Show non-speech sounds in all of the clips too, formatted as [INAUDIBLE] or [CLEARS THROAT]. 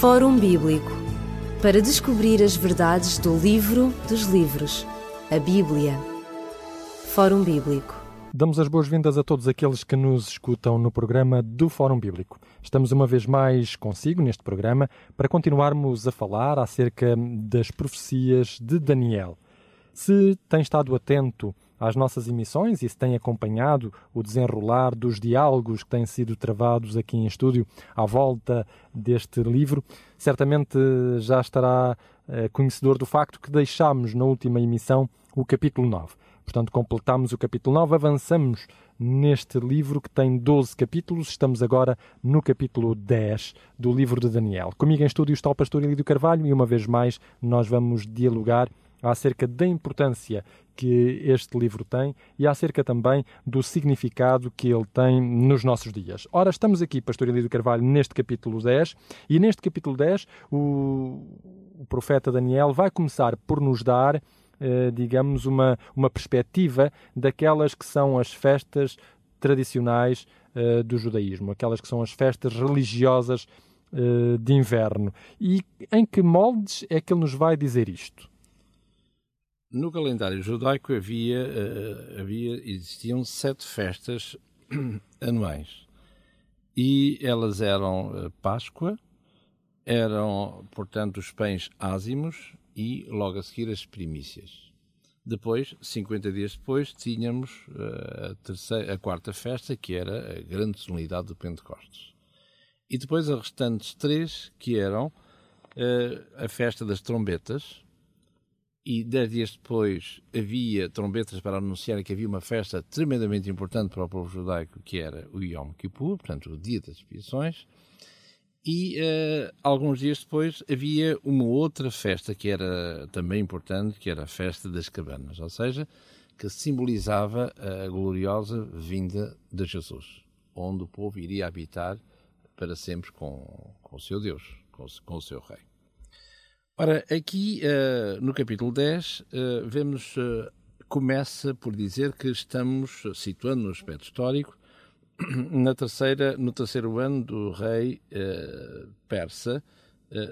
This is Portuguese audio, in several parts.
Fórum Bíblico para descobrir as verdades do livro dos livros, a Bíblia. Fórum Bíblico. Damos as boas-vindas a todos aqueles que nos escutam no programa do Fórum Bíblico. Estamos uma vez mais consigo neste programa para continuarmos a falar acerca das profecias de Daniel. Se tem estado atento às nossas emissões e se tem acompanhado o desenrolar dos diálogos que têm sido travados aqui em estúdio à volta deste livro, certamente já estará eh, conhecedor do facto que deixámos na última emissão o capítulo 9. Portanto, completamos o capítulo 9, avançamos neste livro que tem 12 capítulos. Estamos agora no capítulo 10 do livro de Daniel. Comigo em estúdio está o pastor Elidio Carvalho e uma vez mais nós vamos dialogar acerca da importância que este livro tem e acerca também do significado que ele tem nos nossos dias. Ora, estamos aqui, Pastor Elidio Carvalho, neste capítulo 10, e neste capítulo 10 o, o profeta Daniel vai começar por nos dar, eh, digamos, uma, uma perspectiva daquelas que são as festas tradicionais eh, do judaísmo, aquelas que são as festas religiosas eh, de inverno. E em que moldes é que ele nos vai dizer isto? No calendário judaico havia, uh, havia existiam sete festas [CLEARS THROAT] anuais e elas eram uh, Páscoa, eram portanto os pães ázimos e logo a seguir as primícias. Depois, 50 dias depois, tínhamos uh, a, terceira, a quarta festa, que era a grande solenidade do Pentecostes. E depois as restantes três, que eram a festa das trombetas, e dez dias depois havia trombetas para anunciar que havia uma festa tremendamente importante para o povo judaico, que era o Yom Kippur, portanto, o Dia das Expiações. E uh, alguns dias depois havia uma outra festa que era também importante, que era a Festa das Cabanas, ou seja, que simbolizava a gloriosa vinda de Jesus, onde o povo iria habitar para sempre com, com o seu Deus, com, com o seu Rei. Ora, aqui uh, no capítulo 10, uh, eh, vemos, uh, começa por dizer que estamos, situando no aspecto histórico, [CLEARS THROAT] na terceira, no terceiro ano do rei persa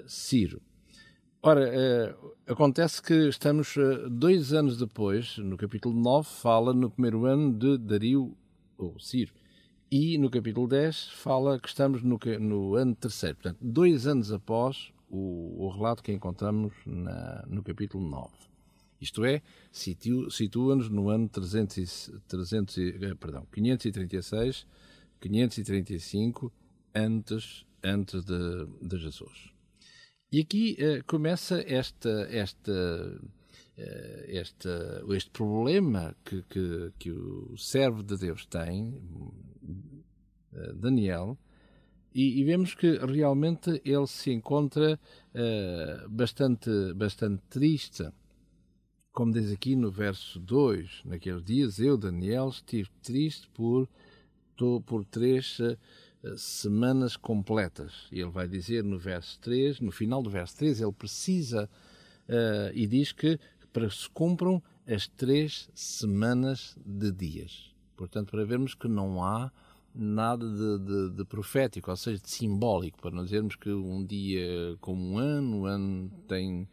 Ciro. Ora, acontece que estamos dois anos depois, no capítulo 9, fala no primeiro ano de Dario, ou Ciro, e no capítulo 10 fala que estamos no, no ano terceiro. Portanto, dois anos após o, o relato que encontramos na, no capítulo 9. Isto é, situa-nos no ano 300, 300, eh, perdão, 536, 535 antes, antes de, de Jesus. E aqui uh, começa esta, esta, uh, esta, este problema que, que, que, o servo de Deus tem, Daniel, e, e, vemos que realmente ele se encontra uh, bastante, bastante triste. Como diz aqui no verso 2, naqueles dias eu, Daniel, estive triste por, por três uh, semanas completas. Ele vai dizer no verso 3, no final do verso 3, ele precisa uh, e diz que para se cumpram as três semanas de dias. Portanto, para vermos que não há nada de, de, de, profético, ou seja, de simbólico, para não dizermos que um dia como um ano, um ano tem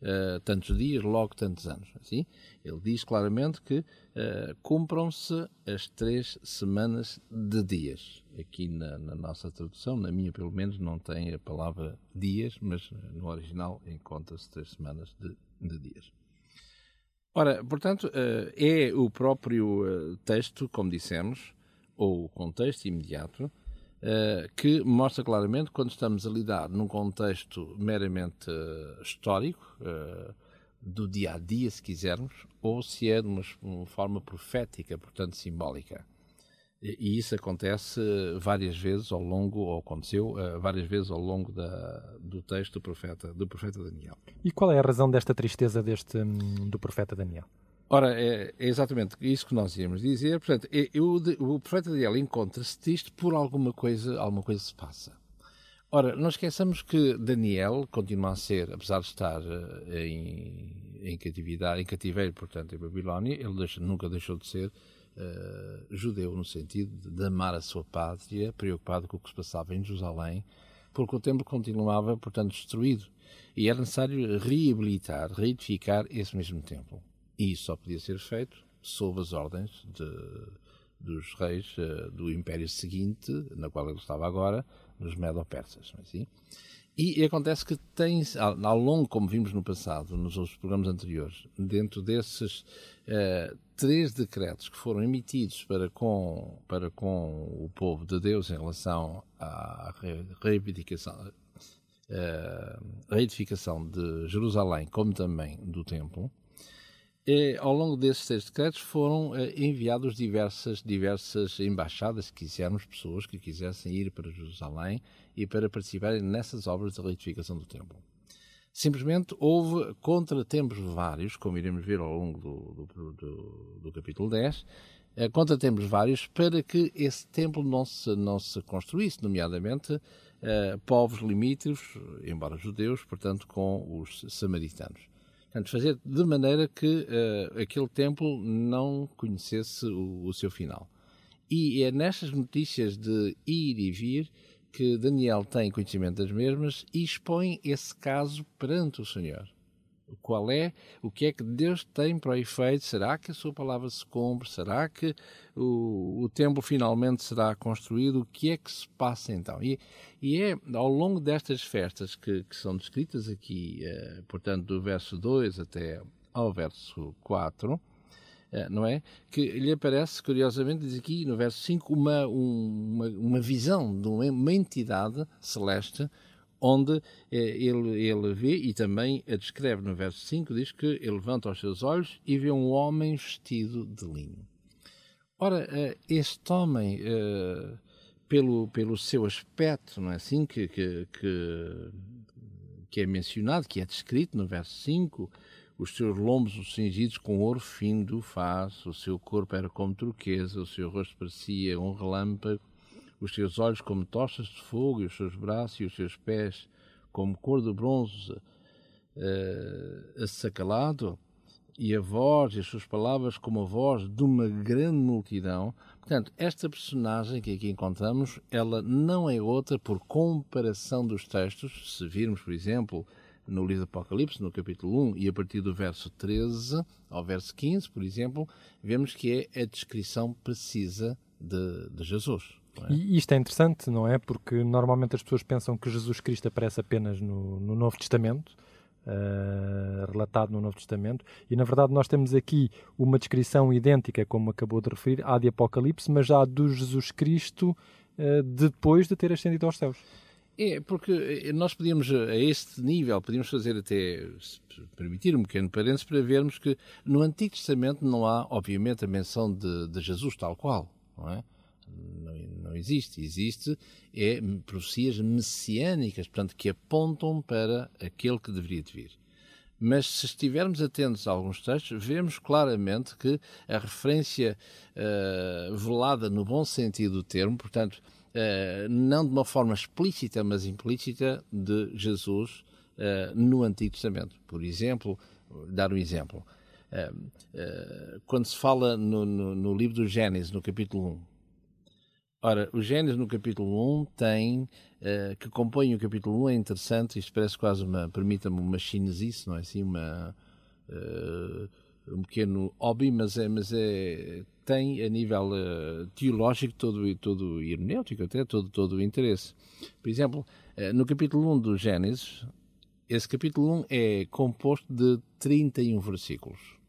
uh, tantos dias, logo tantos anos. Assim, ele diz claramente que uh, cumpram-se as três semanas de dias. Aqui na, na, nossa tradução, na minha pelo menos, não tem a palavra dias, mas no original encontra-se três semanas de, de dias. Ora, portanto, uh, é o próprio texto, como dissemos, ou o contexto imediato, uh, que mostra claramente quando estamos a lidar num contexto meramente uh, histórico, uh, do dia a dia, se quisermos, ou se é de uma, uma forma profética, portanto simbólica. E, e isso acontece várias vezes ao longo, ou aconteceu várias vezes ao longo da, do texto do profeta, do profeta Daniel. E qual é a razão desta tristeza deste, hum, do profeta Daniel? Ora, é, é, exatamente isso que nós íamos dizer. Portanto, é, eu, o profeta Daniel encontra-se triste por alguma coisa, alguma coisa se passa. Ora, não esqueçamos que Daniel continua a ser, apesar de estar uh, em, em catividade, em cativeiro, portanto, em Babilónia, ele deixa, nunca deixou de ser uh, judeu no sentido de amar a sua pátria, preocupado com o que se passava em Jerusalém, porque o templo continuava, portanto, destruído. E era necessário reabilitar, reedificar esse mesmo templo. E isso só podia ser feito sob as ordens de, dos reis uh, do império seguinte, na qual ele estava agora, nos Medo-Persas. É assim? E, e, acontece que tem, ao, ao, longo, como vimos no passado, nos outros programas anteriores, dentro desses uh, três decretos que foram emitidos para com, para com o povo de Deus em relação à reivindicação, uh, reedificação de Jerusalém, como também do templo, e, ao longo desses três decretos foram eh, enviados diversas, diversas embaixadas, se quisermos, pessoas que quisessem ir para Jerusalém e para participarem nessas obras de reedificação do templo. Simplesmente houve contratempos vários, como iremos ver ao longo do, do, do, do capítulo 10, eh, contratempos vários para que esse templo não se, não se construísse, nomeadamente povos limítrofes, embora judeus, portanto, com os samaritanos. Portanto, fazer de maneira que uh, aquele templo não conhecesse o, o, seu final. E é nestas notícias de ir e vir que Daniel tem conhecimento das mesmas e expõe esse caso perante o Senhor qual é, o que é que Deus tem para o efeito, será que a sua palavra se cumpre, será que o, o templo finalmente será construído, o que é que se passa então? E, e é ao longo destas festas que, que são descritas aqui, eh, portanto, do verso 2 até ao verso 4, eh, não é? Que lhe aparece, curiosamente, diz aqui no verso 5, uma, uma, uma visão de uma entidade celeste onde eh, ele, ele vê e também a descreve no verso 5, diz que ele levanta os seus olhos e vê um homem vestido de linho. Ora, eh, este homem, eh, pelo, pelo seu aspecto, não é assim que, que, que, que é mencionado, que é descrito no verso 5, os seus lombos cingidos com ouro fino do faz, o seu corpo era como turquesa, o seu rosto parecia um relâmpago, os seus olhos como tochas de fogo, e os seus braços e os seus pés como cor de bronze uh, e a voz e as suas palavras como a voz de uma grande multidão. Portanto, esta personagem que aqui encontramos, ela não é outra por comparação dos textos. Se virmos, por exemplo, no livro do Apocalipse, no capítulo 1, e a partir do verso 13 ao verso 15, por exemplo, vemos que é a descrição precisa de, de Jesus. É? E isto é interessante, não é? Porque normalmente as pessoas pensam que Jesus Cristo aparece apenas no, no Novo Testamento, uh, relatado no Novo Testamento, e na verdade nós temos aqui uma descrição idêntica, como acabou de referir, à de Apocalipse, mas já do Jesus Cristo uh, depois de ter ascendido aos céus. É, porque eh, nós podíamos, a este nível, podíamos fazer até, se permitir um pequeno parênteses, para vermos que no Antigo Testamento não há, obviamente, a menção de, de Jesus tal qual, não é? Não, não existe. Existe é profecias messiânicas, portanto, que apontam para aquele que deveria de vir. Mas se estivermos atentos a alguns textos, vemos claramente que a referência uh, velada no bom sentido do termo, portanto, uh, não de uma forma explícita, mas implícita, de Jesus uh, no Antigo Testamento. Por exemplo, dar um exemplo. quando se fala no, no, no livro do Gênesis, no capítulo 1, Ora, o Gênesis no capítulo 1 tem, uh, que compõe o capítulo 1, é interessante, isto parece quase uma, permita-me uma chinesice, não é assim, uma, uh, um pequeno hobby, mas é, mas é, tem a nível uh, teológico todo, todo hermenêutico até, todo, todo o interesse. Por exemplo, no capítulo 1 do Gênesis, esse capítulo 1 é composto de 31 versículos.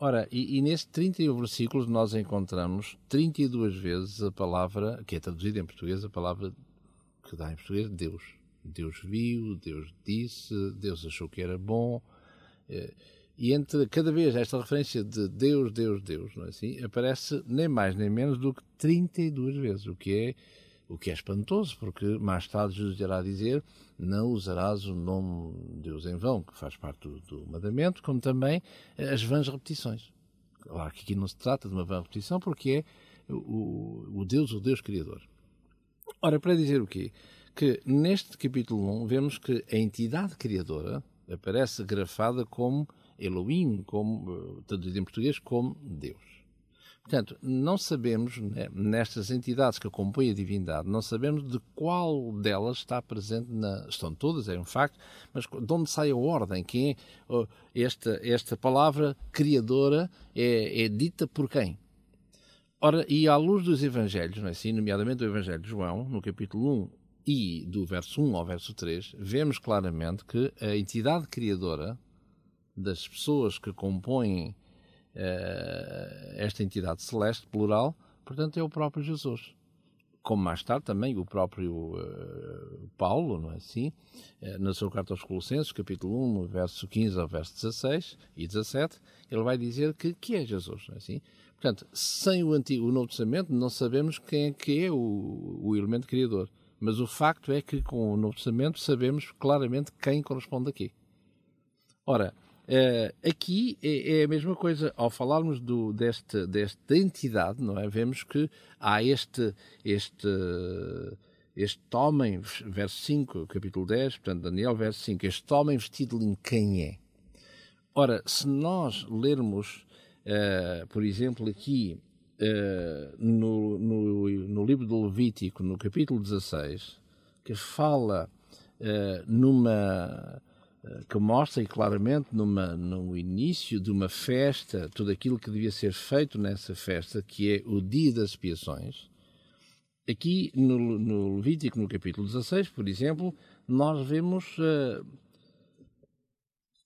Ora, e, e nestes 31 versículos nós encontramos 32 vezes a palavra, que é traduzida em português, a palavra que dá em português, Deus. Deus viu, Deus disse, Deus achou que era bom. Eh, e entre cada vez esta referência de Deus, Deus, Deus, não é assim? Aparece nem mais nem menos do que 32 vezes, o que é o que é espantoso, porque mais tarde Jesus irá dizer: Não usarás o nome de Deus em vão, que faz parte do, do mandamento, como também as vãs repetições. Claro que aqui não se trata de uma vã repetição, porque é o, o Deus, o Deus Criador. Ora, para dizer o quê? Que neste capítulo 1 vemos que a entidade criadora aparece grafada como Elohim, como, traduzido em português, como Deus. Portanto, não sabemos, né, nestas entidades que compõem a divindade, não sabemos de qual delas está presente na. Estão todas, é um facto, mas de onde sai a ordem? Quem é esta, esta palavra criadora é, é dita por quem? Ora, e à luz dos Evangelhos, não é assim? nomeadamente do Evangelho de João, no capítulo 1 e do verso 1 ao verso 3, vemos claramente que a entidade criadora das pessoas que compõem esta entidade celeste, plural, portanto, é o próprio Jesus. Como mais tarde também o próprio uh, Paulo, não é assim? Uh, na sua carta aos Colossenses, capítulo 1, verso 15 ao verso 16 e 17, ele vai dizer que, que é Jesus, não é assim? Portanto, sem o, antigo, o Novo Testamento, não sabemos quem é que é o, o elemento criador. Mas o facto é que com o Novo Testamento sabemos claramente quem corresponde aqui. Ora, Uh, aqui é, é, a mesma coisa. Ao falarmos do, deste, desta entidade, não é? Vemos que há este, este, este homem, verso 5, capítulo 10, portanto, Daniel, verso 5, este homem vestido linho, quem é? Ora, se nós lermos, uh, por exemplo, aqui uh, no, no, no, livro do Levítico, no capítulo 16, que fala numa que mostra claramente numa, no início de uma festa tudo aquilo que devia ser feito nessa festa, que é o dia das expiações. Aqui no, no Levítico, no capítulo 16, por exemplo, nós vemos uh,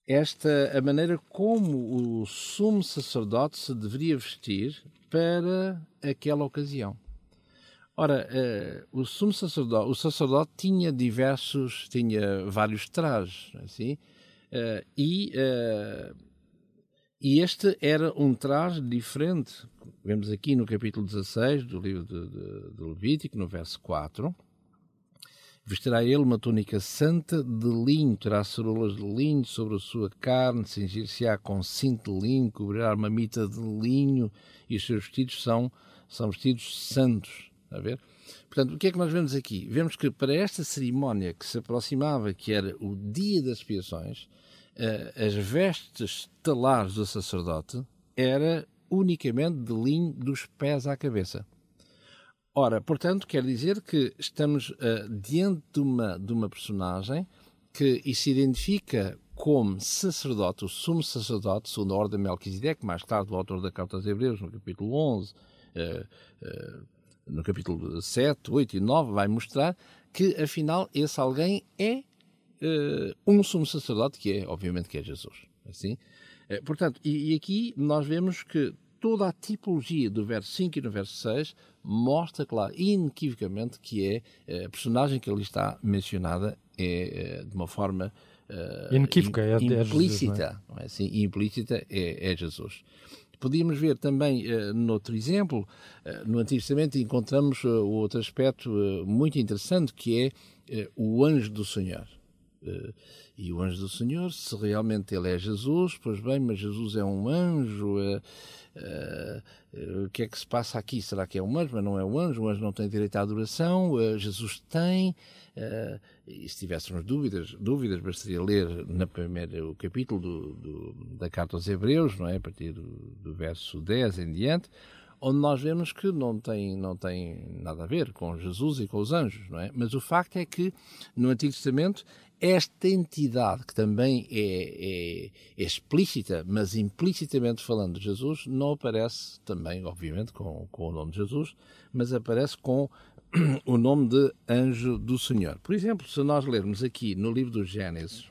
esta a maneira como o sumo sacerdote se deveria vestir para aquela ocasião. Ora, uh, o sumo sacerdote, o sacerdote tinha diversos, tinha vários trajes, assim, uh, e, uh, e este era um traje diferente. Vemos aqui no capítulo 16 do livro de, de, de Levítico, no verso 4. Vestirá ele uma túnica santa de linho, terá ceroulas de linho sobre a sua carne, cingir-se-á com cinto de linho, cobrirá uma mita de linho, e os seus vestidos são, são vestidos santos a ver? Portanto, o que é que nós vemos aqui? Vemos que para esta cerimónia que se aproximava, que era o dia das expiações, uh, as vestes talares do sacerdote era unicamente de linho dos pés à cabeça. Ora, portanto, quer dizer que estamos uh, diante de uma, de uma personagem que se identifica como sacerdote, o sumo sacerdote, segundo a ordem de Melquisedeque, mais tarde o autor da Carta aos Hebreus, no capítulo 11, uh, uh, no capítulo 7, 8 e 9, vai mostrar que, afinal, esse alguém é uh, um sumo sacerdote, que é, obviamente, que é Jesus. Assim? Uh, portanto, e, e, aqui nós vemos que toda a tipologia do verso 5 e do verso 6 mostra, claro, inequivocamente que é eh, a personagem que ali está mencionada é de uma forma uh, inequívoca, é, implícita, é Jesus, não é? É assim? implícita é, é Jesus. Podíamos ver também, uh, noutro exemplo, uh, no Antigo Testamento encontramos uh, outro aspecto uh, muito interessante que é o anjo do Senhor. e o anjo do Senhor, se realmente ele é Jesus, pois bem, mas Jesus é um anjo. O que é que se passa aqui? Será que é um anjo, mas não é um anjo? O anjo não tem direito à adoração, Jesus tem. Uh, e se tivéssemos dúvidas, dúvidas bastaria ler na primeira, o capítulo do, do, da Carta aos Hebreus, não é? a partir do, do verso 10 em diante, onde nós vemos que não tem, não tem nada a ver com Jesus e com os anjos, não é? Mas o facto é que no Antigo Testamento esta entidade, que também é, é, é, explícita, mas implicitamente falando de Jesus, não aparece também, obviamente, com, com o nome de Jesus, mas aparece com [CLEARS THROAT] o nome de anjo do Senhor. Por exemplo, se nós lermos aqui no livro do Gênesis,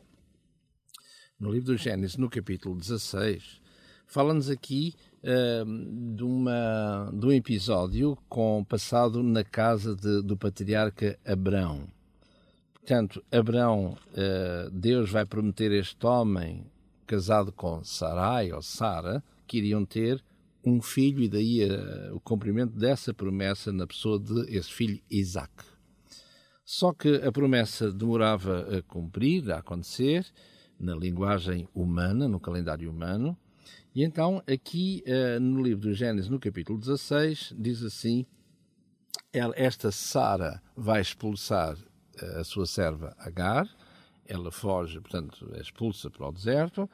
no livro do Gênesis, no capítulo 16, fala-nos aqui uh, de, uma, de um episódio com passado na casa de, do patriarca Abrão. Portanto, Abrão, uh, Deus vai prometer este homem casado com Sarai ou Sara, que iriam ter um filho, e daí uh, o cumprimento dessa promessa na pessoa de esse filho Isaac. Só que a promessa demorava a cumprir, a acontecer, na linguagem humana, no calendário humano, e então aqui uh, no livro do Gênesis, no capítulo 16, diz assim: esta Sara vai expulsar a sua serva Agar, ela foge, portanto, é expulsa para o deserto,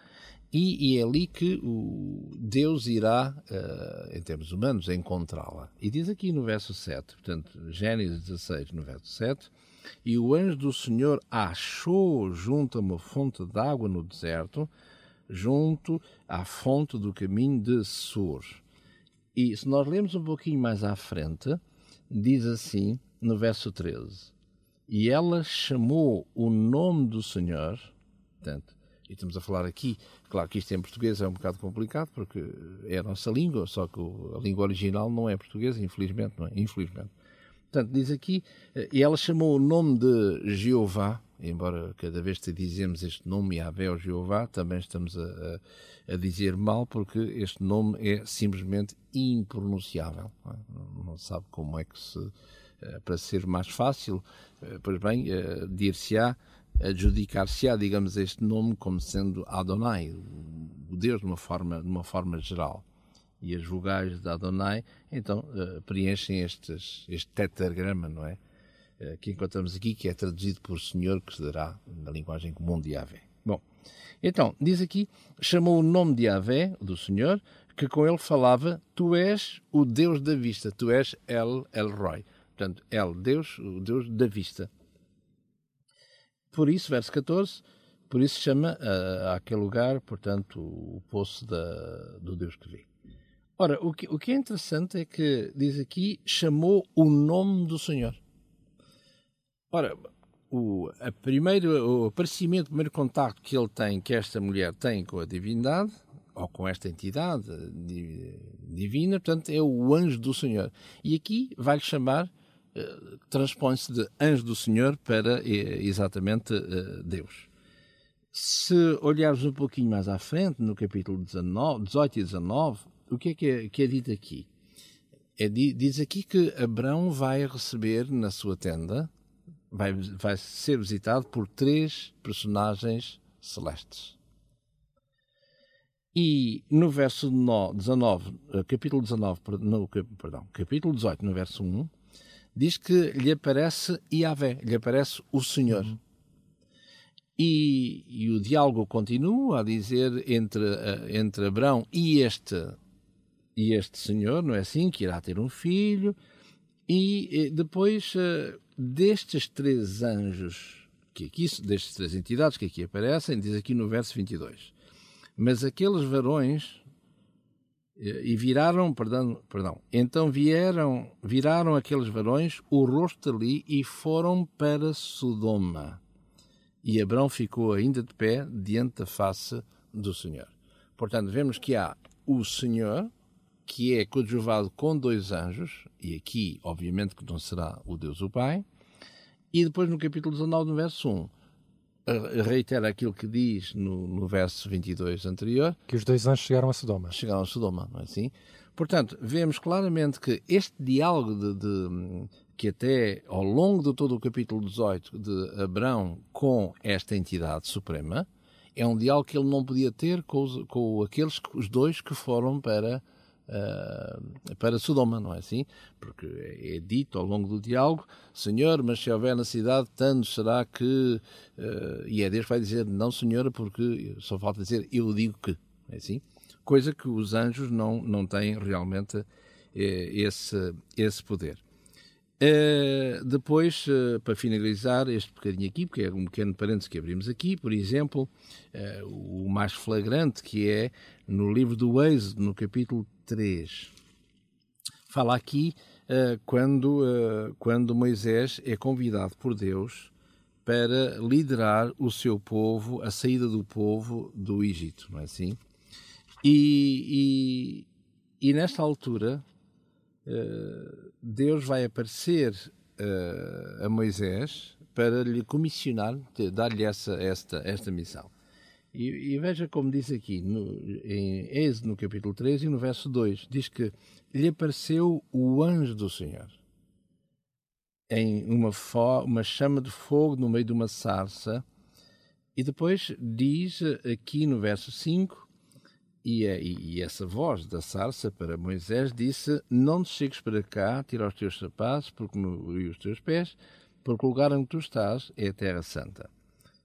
E, e, é ali que o Deus irá, uh, em termos humanos, encontrá-la. E diz aqui no verso 7, portanto, Gênesis 16, no verso 7, e o anjo do Senhor achou junto a uma fonte de água no deserto, junto à fonte do caminho de Sur. E se nós lermos um pouquinho mais à frente, diz assim, no verso 13, e ela chamou o nome do Senhor, portanto, e estamos a falar aqui, claro que isto em português é um bocado complicado, porque é a nossa língua, só que a língua original não é portuguesa, infelizmente, não é? Infelizmente. Portanto, diz aqui, eh, e ela chamou o nome de Jeová, embora cada vez que dizemos este nome, Yahvé ou Jeová, também estamos a, a, a, dizer mal, porque este nome é simplesmente impronunciável. Não, é? não sabe como é que se. Eh, para ser mais fácil, eh, pois bem, dir-se-á adjudicar-se-á, digamos, este nome como sendo Adonai, o Deus de uma forma, de uma forma geral. E as vogais de Adonai, então, preenchem estes, este tetragrama, não é? Que encontramos aqui, que é traduzido por Senhor, que se dará na linguagem comum de Yahvé. Bom, então, diz aqui, chamou o nome de Yahvé, do Senhor, que com ele falava, tu és o Deus da vista, tu és El, El Roy. Portanto, El, Deus, o Deus da vista. Por isso, verso 14, por isso chama uh, aquele lugar, portanto, o poço da, do Deus que vê. Ora, o que, o que é interessante é que diz aqui, chamou o nome do Senhor. Ora, o, a primeiro, o aparecimento, o primeiro contacto que ele tem, que esta mulher tem com a divindade, ou com esta entidade divina, portanto, é o anjo do Senhor. E aqui vai-lhe chamar eh, transpõe-se de anjo do Senhor para eh, exatamente eh, Deus. Se olharmos um pouquinho mais à frente, no capítulo 19, 18 e 19, o que é que é, que é dito aqui? É, diz aqui que Abraão vai receber na sua tenda, vai, vai ser visitado por três personagens celestes. E no verso 19, capítulo 19, no, perdão, capítulo 18, no verso 1, diz que lhe aparece Yahvé, lhe aparece o Senhor. Uhum. E, e, o diálogo continua a dizer entre, entre Abraão e este, e este Senhor, não é assim? Que irá ter um filho. E depois eh, destes três anjos, que aqui, destas três entidades que aqui aparecem, diz aqui no verso 22. Mas aqueles varões e viraram, perdão, perdão, então vieram, viraram aqueles varões o rosto ali e foram para Sodoma. E Abrão ficou ainda de pé diante da face do Senhor. Portanto, vemos que há o Senhor, que é coadjuvado com dois anjos, e aqui, obviamente, que não será o Deus o Pai, e depois no capítulo 19, no verso 1, reitera aquilo que diz no, no verso 22 anterior. Que os dois anjos chegaram a Sodoma. Chegaram a Sodoma, não é assim? Portanto, vemos claramente que este diálogo de, de, que até ao longo de todo o capítulo 18 de Abraão com esta entidade suprema, é um diálogo que ele não podia ter com, os, com aqueles, os dois que foram para uh, para Sodoma, não é assim? Porque é dito ao longo do diálogo, Senhor, mas se houver na cidade, tanto será que... Uh, e é Deus que vai dizer, não Senhora, porque só falta dizer, eu digo que, é assim? Coisa que os anjos não, não têm realmente eh, esse, esse poder. Uh, depois, uh, para finalizar este bocadinho aqui, porque é um pequeno parênteses que abrimos aqui, por exemplo, uh, o mais flagrante que é no livro do Êxodo, no capítulo 3. Fala aqui quando, quando Moisés é convidado por Deus para liderar o seu povo, a saída do povo do Egito, não é assim? E, e, e nesta altura, Deus vai aparecer uh, a Moisés para lhe comissionar, dar-lhe essa, esta, esta missão. E, e, veja como diz aqui, no, em Êxodo, no capítulo 3 e no verso 2, diz que lhe apareceu o anjo do Senhor em uma, uma chama de fogo no meio de uma sarça. E depois diz aqui no verso 5 e, e, essa voz da sarça para Moisés disse: Não te chegues para cá, tira os teus sapatos porque e os teus pés, porque o lugar onde tu estás é a Terra Santa.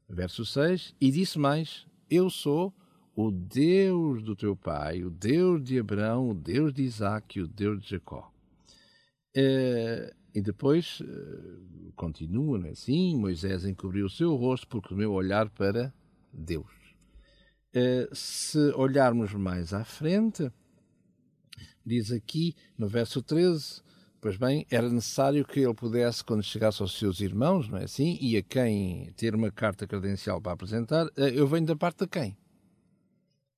Verso 6: E disse mais: Eu sou o Deus do teu pai, o Deus de Abraão, o Deus de Isaac e o Deus de Jacó. Uh, e depois uh, continua é assim: Moisés encobriu o seu rosto porque o meu olhar para Deus. Uh, se olharmos mais à frente, diz aqui no verso 13: Pois bem, era necessário que ele pudesse, quando chegasse aos seus irmãos, não é assim? E a quem ter uma carta credencial para apresentar, eu venho da parte de quem?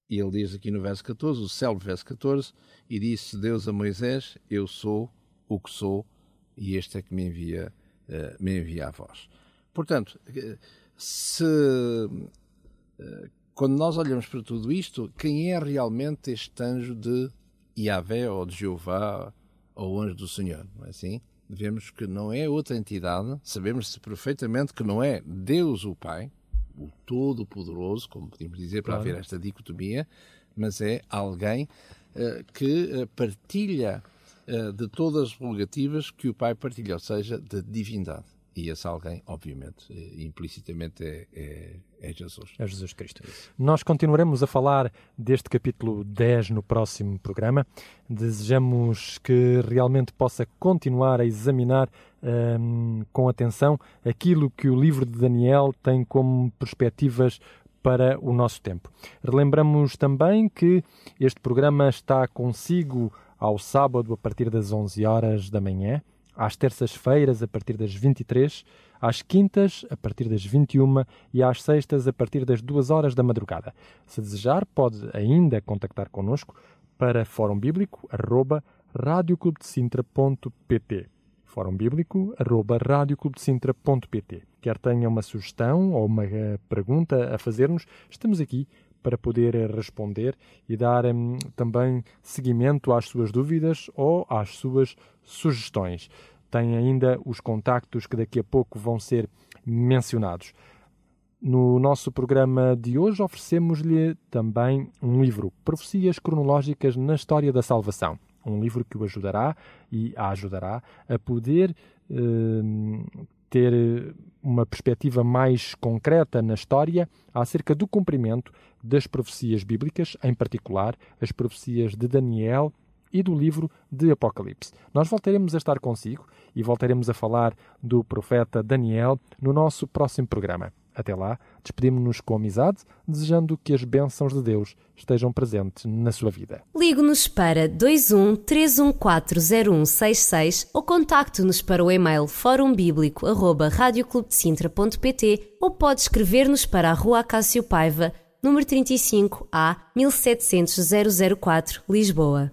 E ele diz aqui no verso 14, o célebre verso 14, e disse Deus a Moisés: Eu sou o que sou, e este é que me envia, uh, me envia a vós. Portanto, eh, se quando nós olhamos para tudo isto, quem é realmente este anjo de Yahvé ou de Jeová ou anjo do Senhor? Não é assim? Vemos que não é outra entidade, sabemos perfeitamente que não é Deus o Pai, o Todo-Poderoso, como podemos dizer, para claro. haver esta dicotomia, mas é alguém uh, que uh, partilha uh, de todas as prerrogativas que o Pai partilha, ou seja, da divindade. E esse alguém, obviamente, implicitamente é, é, é, Jesus. É Jesus Cristo. Nós continuaremos a falar deste capítulo 10 no próximo programa. Desejamos que realmente possa continuar a examinar um, com atenção aquilo que o livro de Daniel tem como perspectivas para o nosso tempo. Relembramos também que este programa está consigo ao sábado a partir das 11 horas da manhã, às terças-feiras a partir das 23, às quintas a partir das 21 e às sextas a partir das 2 horas da madrugada. Se desejar, pode ainda contactar connosco para fórumbíblico@radioclubdecintra.pt fórumbíblico.radioclubdecintra.pt Quer tenha uma sugestão ou uma eh, pergunta a fazer-nos, estamos aqui para poder eh, responder e dar um, também seguimento às suas dúvidas ou às suas. Tem ainda os contactos que daqui a pouco vão ser mencionados. No nosso programa de hoje oferecemos-lhe também um livro, Profecias Cronológicas na História da Salvação um livro que o ajudará e a ajudará a poder uh, ter uma perspectiva mais concreta na história acerca do cumprimento das profecias bíblicas, em particular as profecias de Daniel e do livro de Apocalipse. Nós voltaremos a estar consigo e voltaremos a falar do profeta Daniel no nosso próximo programa. Até lá, despedimos-nos com amizade, desejando que as bênçãos de Deus estejam presentes na sua vida. Ligue-nos para 21 3140166 ou contacte-nos para o e-mail forumbíblico.radioclubdecintra.pt ou pode escrever-nos para a Rua Acácio Paiva, número 35 A 1700 004, Lisboa.